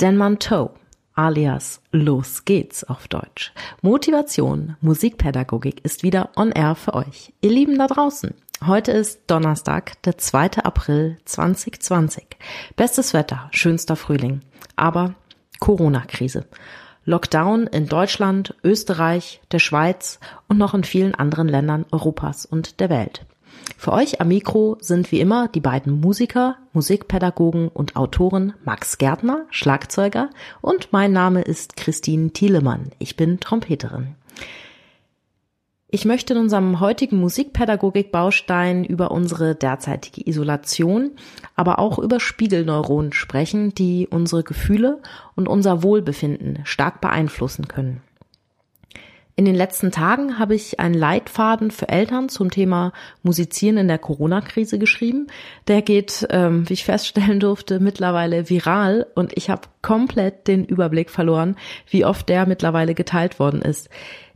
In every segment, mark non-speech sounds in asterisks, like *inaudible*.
Denmanteau alias Los geht's auf Deutsch. Motivation, Musikpädagogik ist wieder on air für euch. Ihr Lieben da draußen. Heute ist Donnerstag, der 2. April 2020. Bestes Wetter, schönster Frühling. Aber Corona-Krise. Lockdown in Deutschland, Österreich, der Schweiz und noch in vielen anderen Ländern Europas und der Welt. Für euch am Mikro sind wie immer die beiden Musiker, Musikpädagogen und Autoren Max Gärtner, Schlagzeuger und mein Name ist Christine Thielemann. Ich bin Trompeterin. Ich möchte in unserem heutigen Musikpädagogik-Baustein über unsere derzeitige Isolation, aber auch über Spiegelneuronen sprechen, die unsere Gefühle und unser Wohlbefinden stark beeinflussen können. In den letzten Tagen habe ich einen Leitfaden für Eltern zum Thema Musizieren in der Corona-Krise geschrieben. Der geht, ähm, wie ich feststellen durfte, mittlerweile viral und ich habe komplett den Überblick verloren, wie oft der mittlerweile geteilt worden ist.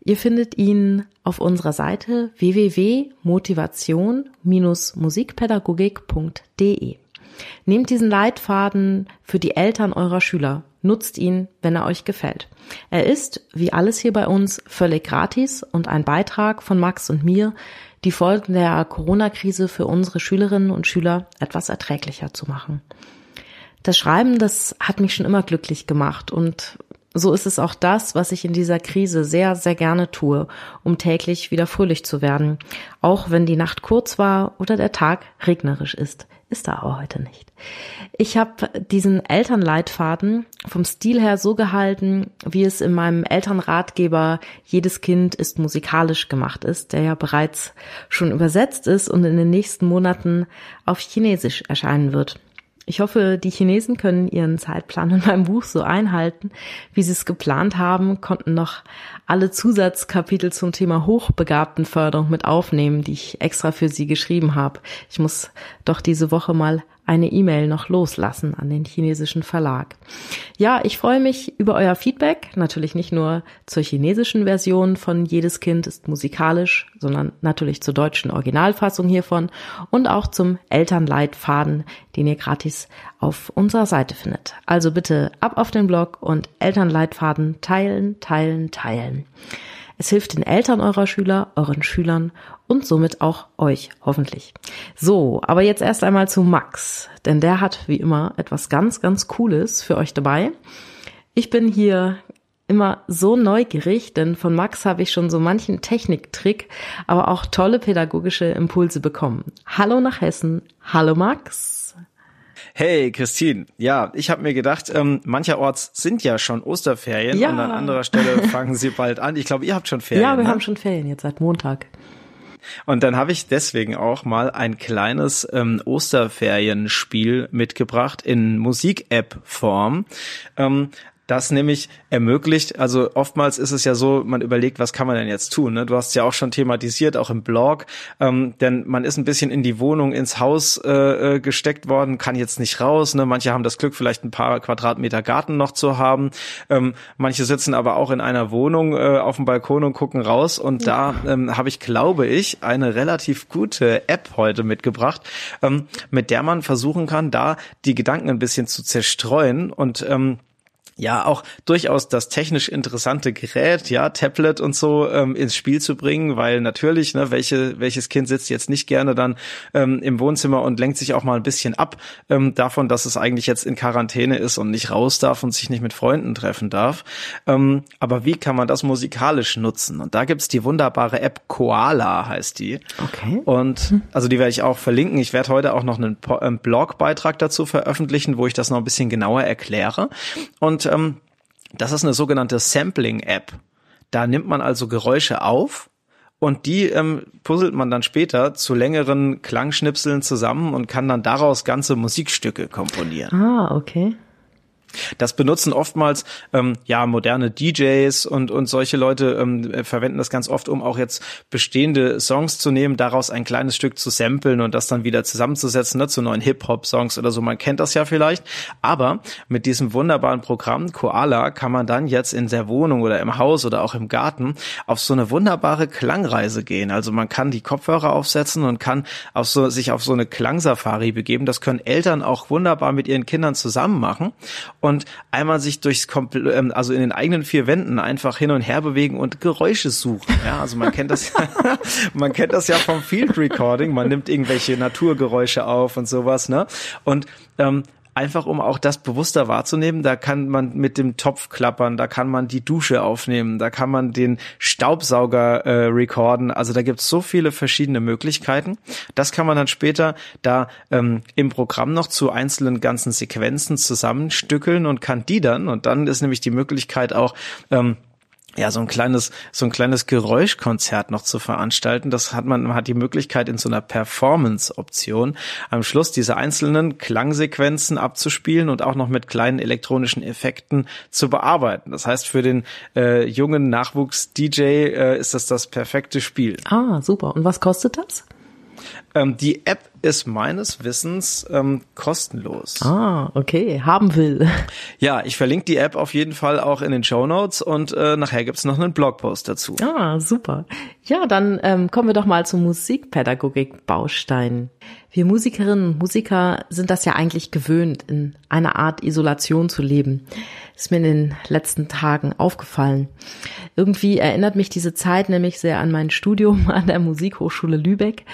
Ihr findet ihn auf unserer Seite www.motivation-musikpädagogik.de. Nehmt diesen Leitfaden für die Eltern eurer Schüler Nutzt ihn, wenn er euch gefällt. Er ist, wie alles hier bei uns, völlig gratis und ein Beitrag von Max und mir, die Folgen der Corona-Krise für unsere Schülerinnen und Schüler etwas erträglicher zu machen. Das Schreiben, das hat mich schon immer glücklich gemacht und so ist es auch das, was ich in dieser Krise sehr, sehr gerne tue, um täglich wieder fröhlich zu werden, auch wenn die Nacht kurz war oder der Tag regnerisch ist ist er aber heute nicht. Ich habe diesen Elternleitfaden vom Stil her so gehalten, wie es in meinem Elternratgeber Jedes Kind ist musikalisch gemacht ist, der ja bereits schon übersetzt ist und in den nächsten Monaten auf Chinesisch erscheinen wird. Ich hoffe, die Chinesen können ihren Zeitplan in meinem Buch so einhalten, wie sie es geplant haben, konnten noch alle Zusatzkapitel zum Thema Hochbegabtenförderung mit aufnehmen, die ich extra für sie geschrieben habe. Ich muss doch diese Woche mal eine E-Mail noch loslassen an den chinesischen Verlag. Ja, ich freue mich über euer Feedback, natürlich nicht nur zur chinesischen Version von Jedes Kind ist musikalisch, sondern natürlich zur deutschen Originalfassung hiervon und auch zum Elternleitfaden, den ihr gratis auf unserer Seite findet. Also bitte ab auf den Blog und Elternleitfaden teilen, teilen, teilen. Es hilft den Eltern eurer Schüler, euren Schülern und somit auch euch hoffentlich. So, aber jetzt erst einmal zu Max, denn der hat wie immer etwas ganz, ganz Cooles für euch dabei. Ich bin hier immer so neugierig, denn von Max habe ich schon so manchen Techniktrick, aber auch tolle pädagogische Impulse bekommen. Hallo nach Hessen. Hallo Max. Hey Christine, ja, ich habe mir gedacht, ähm, mancherorts sind ja schon Osterferien ja. und an anderer Stelle *laughs* fangen sie bald an. Ich glaube, ihr habt schon Ferien. Ja, wir ne? haben schon Ferien jetzt seit Montag. Und dann habe ich deswegen auch mal ein kleines ähm, Osterferienspiel mitgebracht in Musik-App-Form. Ähm, das nämlich ermöglicht, also oftmals ist es ja so, man überlegt, was kann man denn jetzt tun? Ne? Du hast ja auch schon thematisiert, auch im Blog, ähm, denn man ist ein bisschen in die Wohnung, ins Haus äh, äh, gesteckt worden, kann jetzt nicht raus. Ne? Manche haben das Glück, vielleicht ein paar Quadratmeter Garten noch zu haben. Ähm, manche sitzen aber auch in einer Wohnung äh, auf dem Balkon und gucken raus. Und ja. da ähm, habe ich, glaube ich, eine relativ gute App heute mitgebracht, ähm, mit der man versuchen kann, da die Gedanken ein bisschen zu zerstreuen und ähm, ja auch durchaus das technisch interessante Gerät, ja, Tablet und so ähm, ins Spiel zu bringen, weil natürlich, ne, welche, welches Kind sitzt jetzt nicht gerne dann ähm, im Wohnzimmer und lenkt sich auch mal ein bisschen ab ähm, davon, dass es eigentlich jetzt in Quarantäne ist und nicht raus darf und sich nicht mit Freunden treffen darf. Ähm, aber wie kann man das musikalisch nutzen? Und da gibt's die wunderbare App Koala, heißt die. Okay. Und hm. also die werde ich auch verlinken. Ich werde heute auch noch einen ähm, Blogbeitrag dazu veröffentlichen, wo ich das noch ein bisschen genauer erkläre. Und und ähm, das ist eine sogenannte Sampling-App. Da nimmt man also Geräusche auf und die ähm, puzzelt man dann später zu längeren Klangschnipseln zusammen und kann dann daraus ganze Musikstücke komponieren. Ah, okay. Das benutzen oftmals ähm, ja moderne DJs und und solche Leute ähm, verwenden das ganz oft, um auch jetzt bestehende Songs zu nehmen, daraus ein kleines Stück zu samplen und das dann wieder zusammenzusetzen ne, zu neuen Hip-Hop-Songs oder so. Man kennt das ja vielleicht. Aber mit diesem wunderbaren Programm Koala kann man dann jetzt in der Wohnung oder im Haus oder auch im Garten auf so eine wunderbare Klangreise gehen. Also man kann die Kopfhörer aufsetzen und kann auf so, sich auf so eine Klangsafari begeben. Das können Eltern auch wunderbar mit ihren Kindern zusammen machen und einmal sich durchs Kompl ähm, also in den eigenen vier Wänden einfach hin und her bewegen und Geräusche suchen. Ja, also man kennt das, *laughs* man kennt das ja vom Field Recording. Man nimmt irgendwelche Naturgeräusche auf und sowas, ne? Und ähm, einfach um auch das bewusster wahrzunehmen. Da kann man mit dem Topf klappern, da kann man die Dusche aufnehmen, da kann man den Staubsauger äh, recorden. Also da gibt es so viele verschiedene Möglichkeiten. Das kann man dann später da ähm, im Programm noch zu einzelnen ganzen Sequenzen zusammenstückeln und kann die dann, und dann ist nämlich die Möglichkeit auch, ähm, ja, so ein kleines, so ein kleines Geräuschkonzert noch zu veranstalten. Das hat man, man hat die Möglichkeit in so einer Performance-Option am Schluss diese einzelnen Klangsequenzen abzuspielen und auch noch mit kleinen elektronischen Effekten zu bearbeiten. Das heißt, für den äh, jungen Nachwuchs-DJ äh, ist das das perfekte Spiel. Ah, super. Und was kostet das? Ähm, die App ist meines Wissens ähm, kostenlos. Ah, okay, haben will. *laughs* Ja, ich verlinke die App auf jeden Fall auch in den Show Notes und äh, nachher gibt's noch einen Blogpost dazu. Ah, super. Ja, dann ähm, kommen wir doch mal zum Musikpädagogik-Baustein. Wir Musikerinnen und Musiker sind das ja eigentlich gewöhnt, in einer Art Isolation zu leben. Ist mir in den letzten Tagen aufgefallen. Irgendwie erinnert mich diese Zeit nämlich sehr an mein Studium an der Musikhochschule Lübeck.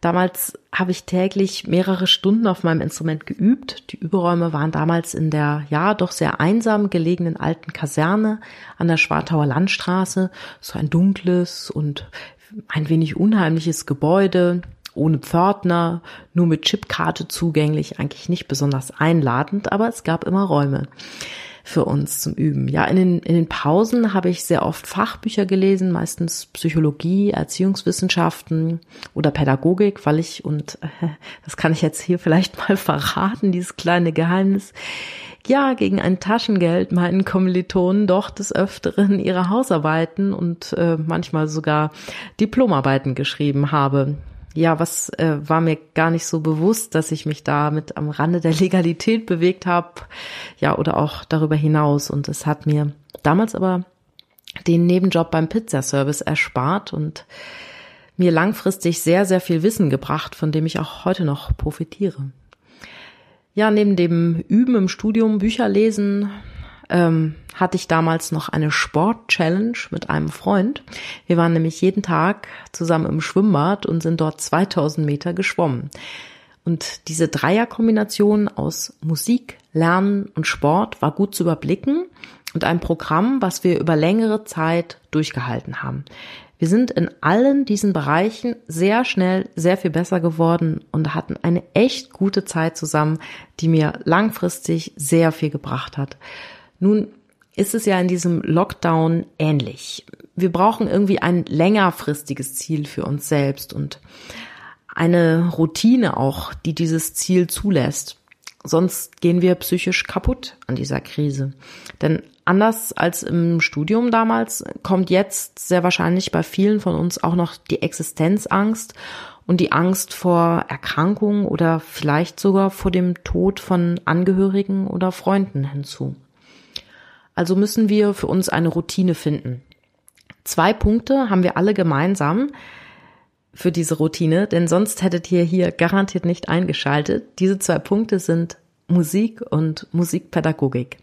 Damals habe ich täglich mehrere Stunden auf meinem Instrument geübt. Die Überräume waren damals in der, ja, doch sehr einsam gelegenen alten Kaserne an der Schwartauer Landstraße. So ein dunkles und ein wenig unheimliches Gebäude, ohne Pförtner, nur mit Chipkarte zugänglich, eigentlich nicht besonders einladend, aber es gab immer Räume für uns zum Üben. Ja, in den, in den Pausen habe ich sehr oft Fachbücher gelesen, meistens Psychologie, Erziehungswissenschaften oder Pädagogik, weil ich, und äh, *laughs* das kann ich jetzt hier vielleicht mal verraten, dieses kleine Geheimnis, ja, gegen ein Taschengeld meinen Kommilitonen doch des Öfteren ihre Hausarbeiten und äh, manchmal sogar Diplomarbeiten geschrieben habe ja, was äh, war mir gar nicht so bewusst, dass ich mich da mit am Rande der *laughs* Legalität bewegt habe, ja, oder auch darüber hinaus. Und es hat mir damals aber den Nebenjob beim Pizzaservice erspart und mir langfristig sehr, sehr viel Wissen gebracht, von dem ich auch heute noch profitiere. Ja, neben dem Üben im Studium, Bücher lesen, ähm, hatte ich damals noch eine Sport-Challenge mit einem Freund. Wir waren nämlich jeden Tag zusammen im Schwimmbad und sind dort 2000 Meter geschwommen. Und diese Dreierkombination aus Musik, Lernen und Sport war gut zu überblicken und ein Programm, was wir über längere Zeit durchgehalten haben. Wir sind in allen diesen Bereichen sehr schnell sehr viel besser geworden und hatten eine echt gute Zeit zusammen, die mir langfristig sehr viel gebracht hat. Nun ist es ja in diesem Lockdown ähnlich. Wir brauchen irgendwie ein längerfristiges Ziel für uns selbst und eine Routine auch, die dieses Ziel zulässt. Sonst gehen wir psychisch kaputt an dieser Krise. Denn anders als im Studium damals kommt jetzt sehr wahrscheinlich bei vielen von uns auch noch die Existenzangst und die Angst vor Erkrankung oder vielleicht sogar vor dem Tod von Angehörigen oder Freunden hinzu. Also müssen wir für uns eine Routine finden. Zwei Punkte haben wir alle gemeinsam für diese Routine, denn sonst hättet ihr hier garantiert nicht eingeschaltet. Diese zwei Punkte sind Musik und Musikpädagogik.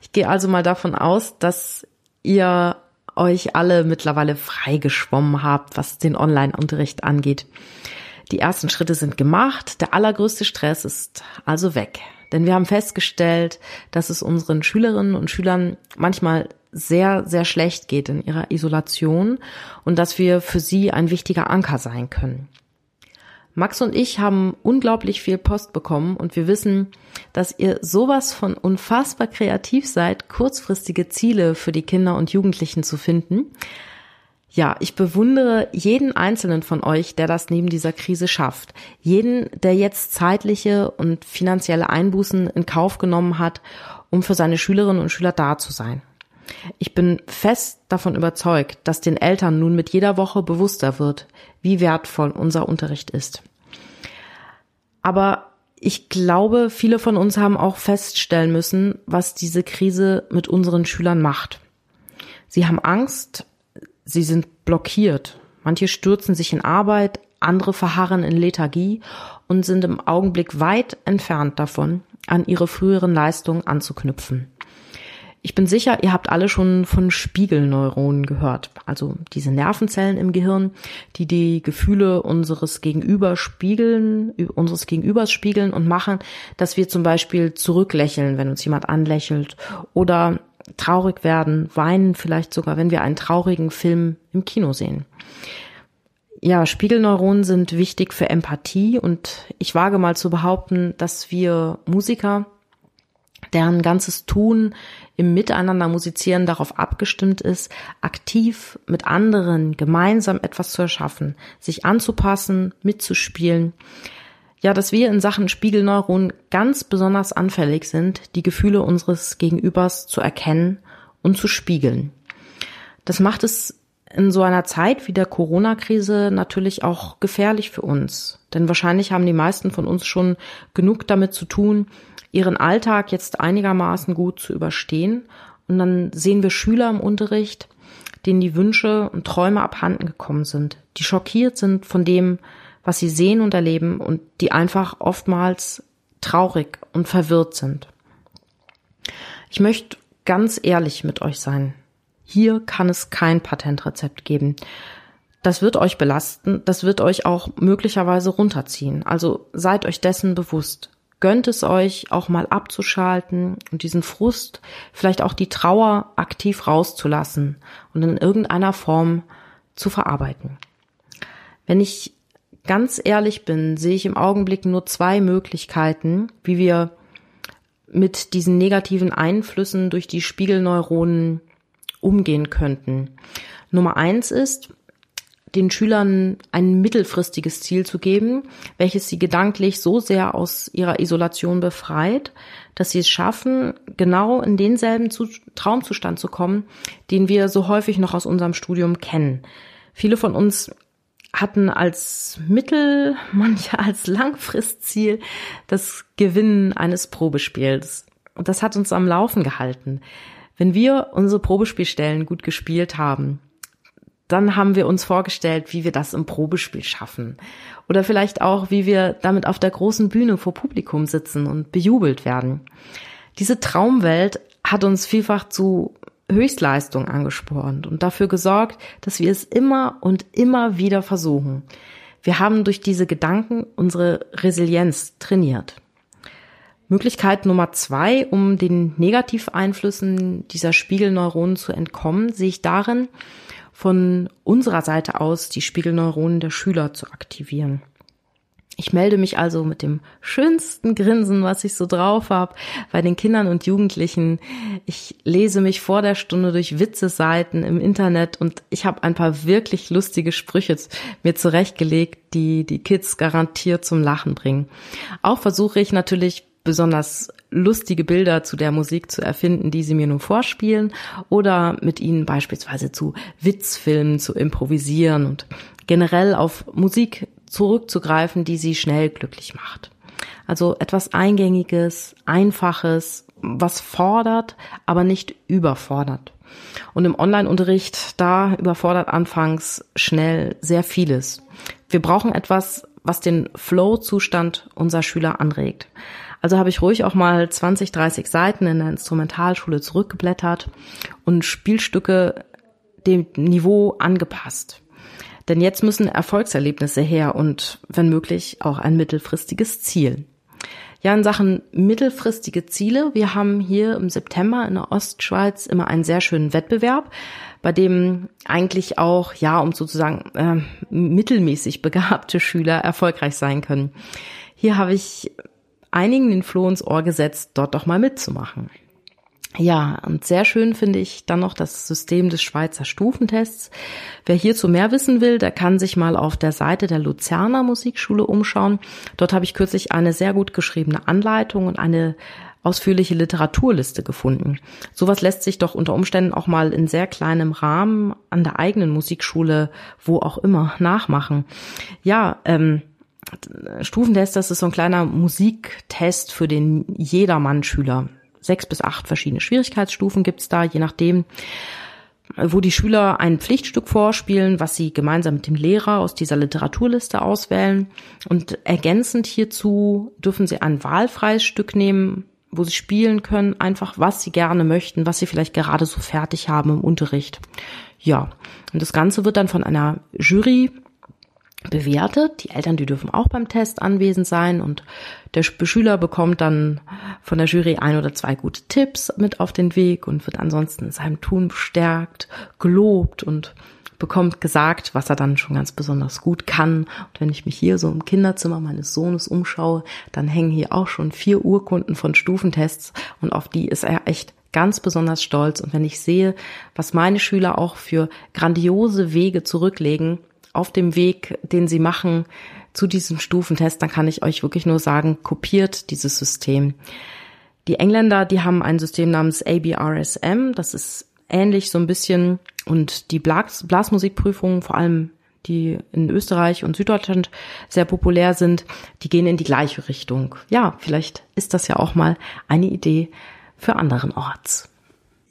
Ich gehe also mal davon aus, dass ihr euch alle mittlerweile freigeschwommen habt, was den Online-Unterricht angeht. Die ersten Schritte sind gemacht, der allergrößte Stress ist also weg. Denn wir haben festgestellt, dass es unseren Schülerinnen und Schülern manchmal sehr, sehr schlecht geht in ihrer Isolation und dass wir für sie ein wichtiger Anker sein können. Max und ich haben unglaublich viel Post bekommen und wir wissen, dass ihr sowas von unfassbar kreativ seid, kurzfristige Ziele für die Kinder und Jugendlichen zu finden. Ja, ich bewundere jeden einzelnen von euch, der das neben dieser Krise schafft. Jeden, der jetzt zeitliche und finanzielle Einbußen in Kauf genommen hat, um für seine Schülerinnen und Schüler da zu sein. Ich bin fest davon überzeugt, dass den Eltern nun mit jeder Woche bewusster wird, wie wertvoll unser Unterricht ist. Aber ich glaube, viele von uns haben auch feststellen müssen, was diese Krise mit unseren Schülern macht. Sie haben Angst, Sie sind blockiert. Manche stürzen sich in Arbeit, andere verharren in Lethargie und sind im Augenblick weit entfernt davon, an ihre früheren Leistungen anzuknüpfen. Ich bin sicher, ihr habt alle schon von Spiegelneuronen gehört, also diese Nervenzellen im Gehirn, die die Gefühle unseres Gegenübers spiegeln, unseres Gegenübers spiegeln und machen, dass wir zum Beispiel zurücklächeln, wenn uns jemand anlächelt oder traurig werden, weinen vielleicht sogar, wenn wir einen traurigen Film im Kino sehen. Ja, Spiegelneuronen sind wichtig für Empathie und ich wage mal zu behaupten, dass wir Musiker, deren ganzes Tun im Miteinander musizieren darauf abgestimmt ist, aktiv mit anderen gemeinsam etwas zu erschaffen, sich anzupassen, mitzuspielen. Ja, dass wir in Sachen Spiegelneuronen ganz besonders anfällig sind, die Gefühle unseres Gegenübers zu erkennen und zu spiegeln. Das macht es in so einer Zeit wie der Corona-Krise natürlich auch gefährlich für uns. Denn wahrscheinlich haben die meisten von uns schon genug damit zu tun, ihren Alltag jetzt einigermaßen gut zu überstehen. Und dann sehen wir Schüler im Unterricht, denen die Wünsche und Träume abhanden gekommen sind, die schockiert sind von dem, was sie sehen und erleben und die einfach oftmals traurig und verwirrt sind. Ich möchte ganz ehrlich mit euch sein. Hier kann es kein Patentrezept geben. Das wird euch belasten, das wird euch auch möglicherweise runterziehen. Also seid euch dessen bewusst gönnt es euch auch mal abzuschalten und diesen Frust, vielleicht auch die Trauer aktiv rauszulassen und in irgendeiner Form zu verarbeiten. Wenn ich ganz ehrlich bin, sehe ich im Augenblick nur zwei Möglichkeiten, wie wir mit diesen negativen Einflüssen durch die Spiegelneuronen umgehen könnten. Nummer eins ist, den Schülern ein mittelfristiges Ziel zu geben, welches sie gedanklich so sehr aus ihrer Isolation befreit, dass sie es schaffen, genau in denselben Traumzustand zu kommen, den wir so häufig noch aus unserem Studium kennen. Viele von uns hatten als Mittel, *laughs* manche als Langfristziel das Gewinnen eines Probespiels. Und das hat uns am Laufen gehalten. Wenn wir unsere Probespielstellen gut gespielt haben, dann haben wir uns vorgestellt, wie wir das im Probespiel schaffen. Oder vielleicht auch, wie wir damit auf der großen Bühne vor Publikum sitzen und bejubelt werden. Diese Traumwelt hat uns vielfach zu Höchstleistung angespornt und dafür gesorgt, dass wir es immer und immer wieder versuchen. Wir haben durch diese Gedanken unsere Resilienz trainiert. Möglichkeit Nummer zwei, um den Negativeinflüssen dieser Spiegelneuronen zu entkommen, sehe ich darin, von unserer Seite aus die Spiegelneuronen der Schüler zu aktivieren. Ich melde mich also mit dem schönsten Grinsen, was ich so drauf habe, bei den Kindern und Jugendlichen. Ich lese mich vor der Stunde durch Witzeseiten im Internet und ich habe ein paar wirklich lustige Sprüche mir zurechtgelegt, die die Kids garantiert zum Lachen bringen. Auch versuche ich natürlich besonders lustige Bilder zu der Musik zu erfinden, die sie mir nun vorspielen oder mit ihnen beispielsweise zu Witzfilmen zu improvisieren und generell auf Musik zurückzugreifen, die sie schnell glücklich macht. Also etwas Eingängiges, Einfaches, was fordert, aber nicht überfordert. Und im Online-Unterricht, da überfordert anfangs schnell sehr vieles. Wir brauchen etwas, was den Flow-Zustand unserer Schüler anregt. Also habe ich ruhig auch mal 20, 30 Seiten in der Instrumentalschule zurückgeblättert und Spielstücke dem Niveau angepasst. Denn jetzt müssen Erfolgserlebnisse her und wenn möglich auch ein mittelfristiges Ziel. Ja, in Sachen mittelfristige Ziele. Wir haben hier im September in der Ostschweiz immer einen sehr schönen Wettbewerb, bei dem eigentlich auch, ja, um sozusagen äh, mittelmäßig begabte Schüler erfolgreich sein können. Hier habe ich einigen den Floh ins Ohr gesetzt, dort doch mal mitzumachen. Ja, und sehr schön finde ich dann noch das System des Schweizer Stufentests. Wer hierzu mehr wissen will, der kann sich mal auf der Seite der Luzerner Musikschule umschauen. Dort habe ich kürzlich eine sehr gut geschriebene Anleitung und eine ausführliche Literaturliste gefunden. Sowas lässt sich doch unter Umständen auch mal in sehr kleinem Rahmen an der eigenen Musikschule, wo auch immer, nachmachen. Ja, ähm, Stufentest, das ist so ein kleiner Musiktest für den Jedermann-Schüler. Sechs bis acht verschiedene Schwierigkeitsstufen gibt's da, je nachdem. wo die Schüler ein Pflichtstück vorspielen, was sie gemeinsam mit dem Lehrer aus dieser Literaturliste auswählen. Und ergänzend hierzu dürfen sie ein wahlfreies Stück nehmen, wo sie spielen können, einfach was sie gerne möchten, was sie vielleicht gerade so fertig haben im Unterricht. Ja, und das Ganze wird dann von einer Jury bewertet. Die Eltern, die dürfen auch beim Test anwesend sein und der Schüler bekommt dann von der Jury ein oder zwei gute Tipps mit auf den Weg und wird ansonsten in seinem Tun bestärkt, gelobt und bekommt gesagt, was er dann schon ganz besonders gut kann. Und wenn ich mich hier so im Kinderzimmer meines Sohnes umschaue, dann hängen hier auch schon vier Urkunden von Stufentests und auf die ist er echt ganz besonders stolz. Und wenn ich sehe, was meine Schüler auch für grandiose Wege zurücklegen, auf dem Weg, den sie machen zu diesem Stufentest, dann kann ich euch wirklich nur sagen, kopiert dieses System. Die Engländer, die haben ein System namens ABRSM, das ist ähnlich so ein bisschen und die Blas Blasmusikprüfungen, vor allem die in Österreich und Süddeutschland sehr populär sind, die gehen in die gleiche Richtung. Ja, vielleicht ist das ja auch mal eine Idee für anderen Orts.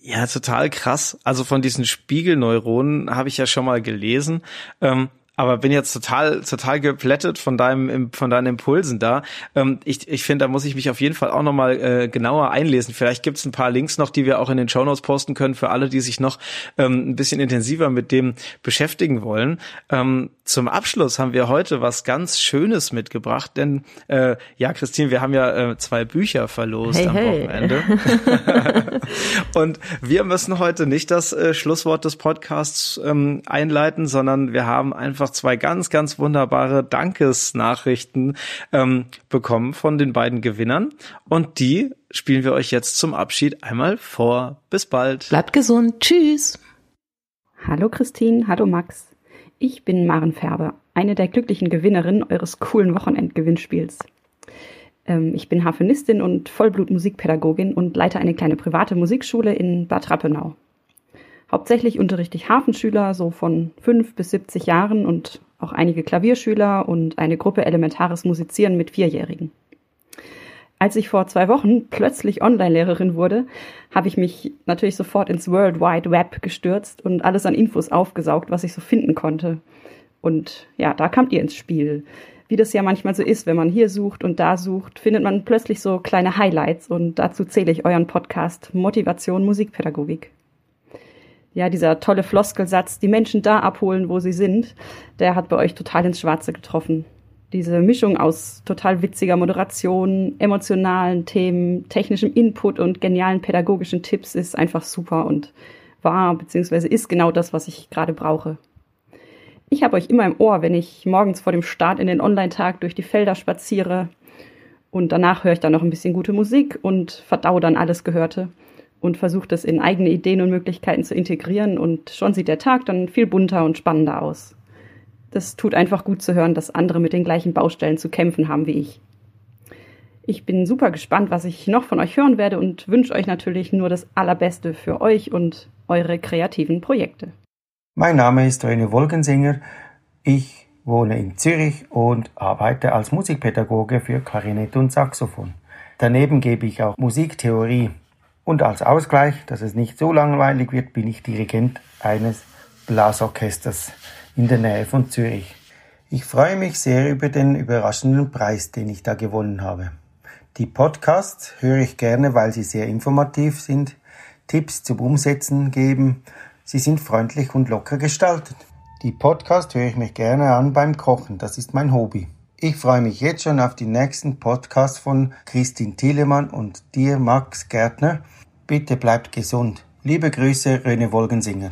Ja, total krass. Also von diesen Spiegelneuronen habe ich ja schon mal gelesen. Ähm, aber bin jetzt total, total geplättet von deinem, von deinen Impulsen da. Ähm, ich ich finde, da muss ich mich auf jeden Fall auch nochmal äh, genauer einlesen. Vielleicht gibt's ein paar Links noch, die wir auch in den Show Notes posten können für alle, die sich noch ähm, ein bisschen intensiver mit dem beschäftigen wollen. Ähm, zum Abschluss haben wir heute was ganz Schönes mitgebracht, denn äh, ja, Christine, wir haben ja äh, zwei Bücher verlost hey, am hey. Wochenende. *laughs* Und wir müssen heute nicht das äh, Schlusswort des Podcasts ähm, einleiten, sondern wir haben einfach einfach zwei ganz, ganz wunderbare Dankesnachrichten ähm, bekommen von den beiden Gewinnern. Und die spielen wir euch jetzt zum Abschied einmal vor. Bis bald. Bleibt gesund. Tschüss. Hallo Christine, hallo Max. Ich bin Maren Färber, eine der glücklichen Gewinnerinnen eures coolen Wochenendgewinnspiels. Ähm, ich bin Harfenistin und Vollblutmusikpädagogin und leite eine kleine private Musikschule in Bad Rappenau. Hauptsächlich unterrichte ich Hafenschüler, so von fünf bis 70 Jahren und auch einige Klavierschüler und eine Gruppe elementares Musizieren mit Vierjährigen. Als ich vor zwei Wochen *laughs* plötzlich Online-Lehrerin wurde, habe ich mich natürlich sofort ins World Wide Web gestürzt und alles an Infos aufgesaugt, was ich so finden konnte. Und ja, da kamt ihr ins Spiel. Wie das ja manchmal so ist, wenn man hier sucht und da sucht, findet man plötzlich so kleine Highlights und dazu zähle ich euren Podcast Motivation Musikpädagogik ja, dieser tolle Floskelsatz, die Menschen da abholen, wo sie sind, der hat bei euch total ins Schwarze getroffen. Diese Mischung aus total witziger Moderation, emotionalen Themen, technischem Input und genialen pädagogischen Tipps ist einfach super und war bzw. ist genau das, was ich gerade brauche. Ich habe euch immer im Ohr, wenn ich morgens vor dem Start in den Online-Tag durch die Felder spaziere und danach höre ich dann noch ein bisschen gute Musik und verdau dann alles Gehörte und versucht es in eigene Ideen und Möglichkeiten zu integrieren und schon sieht der Tag dann viel bunter und spannender aus. Das tut einfach gut zu hören, dass andere mit den gleichen Baustellen zu kämpfen haben wie ich. Ich bin super gespannt, was ich noch von euch hören werde und wünsche euch natürlich nur das Allerbeste für euch und eure kreativen Projekte. Mein Name ist René Wolkensinger. Ich wohne in Zürich und arbeite als Musikpädagoge für Klarinette und Saxophon. Daneben gebe ich auch Musiktheorie und als Ausgleich, dass es nicht so langweilig wird, bin ich Dirigent eines Blasorchesters in der Nähe von Zürich. Ich freue mich sehr über den überraschenden Preis, den ich da gewonnen habe. Die Podcasts höre ich gerne, weil sie sehr informativ sind, Tipps zum Umsetzen geben, sie sind freundlich und locker gestaltet. Die Podcast höre ich mich gerne an beim Kochen, das ist mein Hobby. Ich freue mich jetzt schon auf die nächsten Podcasts von Christine Thielemann und dir, Max Gärtner. Bitte bleibt gesund. Liebe Grüße, René Wolgensinger.